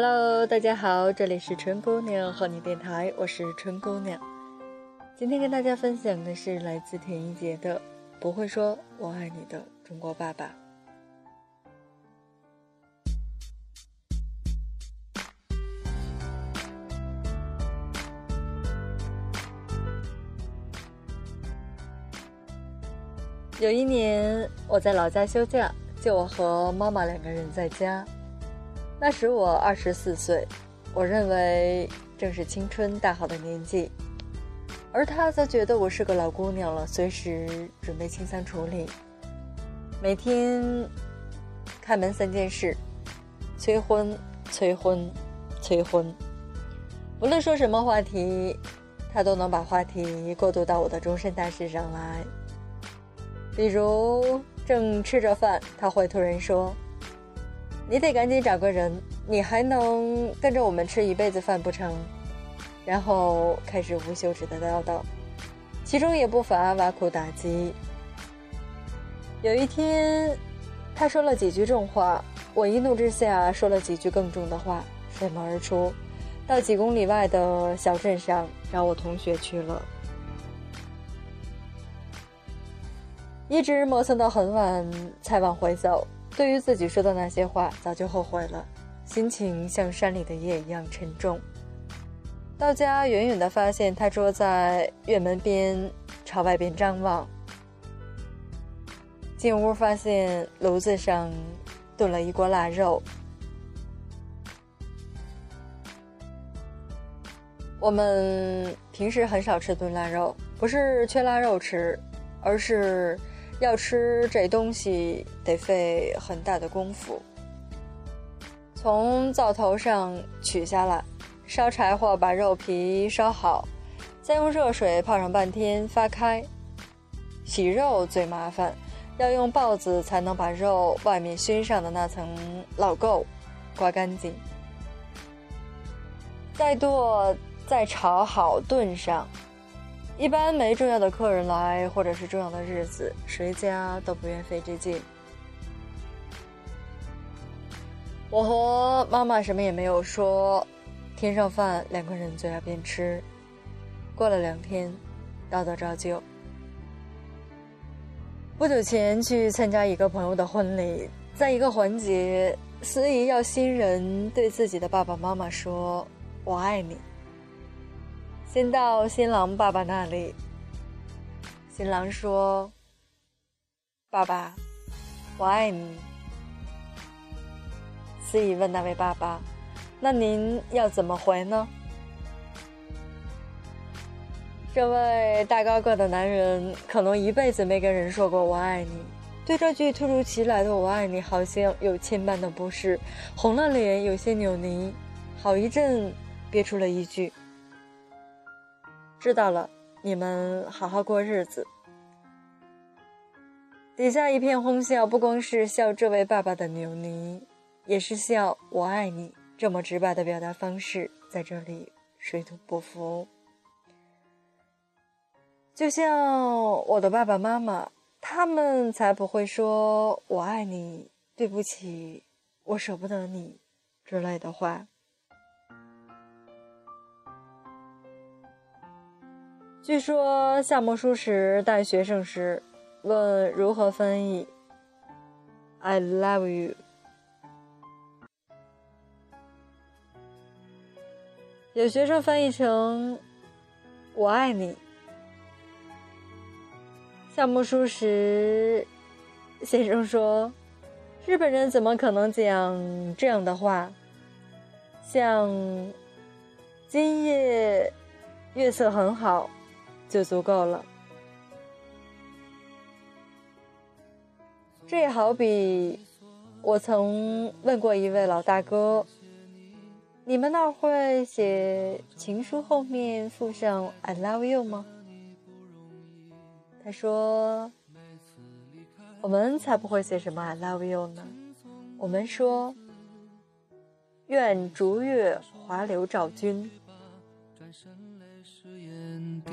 Hello，大家好，这里是春姑娘和你电台，我是春姑娘。今天跟大家分享的是来自田一杰的《不会说我爱你的中国爸爸》。有一年，我在老家休假，就我和妈妈两个人在家。那时我二十四岁，我认为正是青春大好的年纪，而他则觉得我是个老姑娘了，随时准备清仓处理。每天开门三件事：催婚、催婚、催婚。无论说什么话题，他都能把话题过渡到我的终身大事上来。比如正吃着饭，他会突然说：“你得赶紧找个人，你还能跟着我们吃一辈子饭不成？”然后开始无休止的唠叨，其中也不乏挖苦打击。有一天，他说了几句重话，我一怒之下说了几句更重的话，摔门而出，到几公里外的小镇上找我同学去了。一直磨蹭到很晚才往回走，对于自己说的那些话，早就后悔了，心情像山里的夜一样沉重。到家，远远的发现他坐在院门边，朝外边张望。进屋发现炉子上炖了一锅腊肉。我们平时很少吃炖腊肉，不是缺腊肉吃，而是。要吃这东西得费很大的功夫，从灶头上取下来，烧柴火把肉皮烧好，再用热水泡上半天发开。洗肉最麻烦，要用刨子才能把肉外面熏上的那层老垢刮干净。再剁，再炒好炖上。一般没重要的客人来，或者是重要的日子，谁家都不愿费这劲。我和妈妈什么也没有说，添上饭，两个人嘴要边吃。过了两天，叨叨照旧。不久前去参加一个朋友的婚礼，在一个环节，司仪要新人对自己的爸爸妈妈说：“我爱你。”先到新郎爸爸那里。新郎说：“爸爸，我爱你。”司仪问那位爸爸：“那您要怎么回呢？”这位大高个的男人可能一辈子没跟人说过“我爱你”，对这句突如其来的“我爱你”，好像有千般的不适，红了脸，有些扭捏，好一阵，憋出了一句。知道了，你们好好过日子。底下一片哄笑，不光是笑这位爸爸的扭捏，也是笑“我爱你”这么直白的表达方式，在这里水土不服。就像我的爸爸妈妈，他们才不会说我爱你、对不起、我舍不得你之类的话。据说夏目漱石带学生时，问如何翻译 “I love you”，有学生翻译成“我爱你”。夏目漱石先生说：“日本人怎么可能讲这样的话？像今夜月色很好。”就足够了。这也好比，我曾问过一位老大哥：“你们那儿会写情书后面附上 ‘I love you’ 吗？”他说：“我们才不会写什么 ‘I love you’ 呢，我们说‘愿逐月华流照君’。”转身泪湿眼底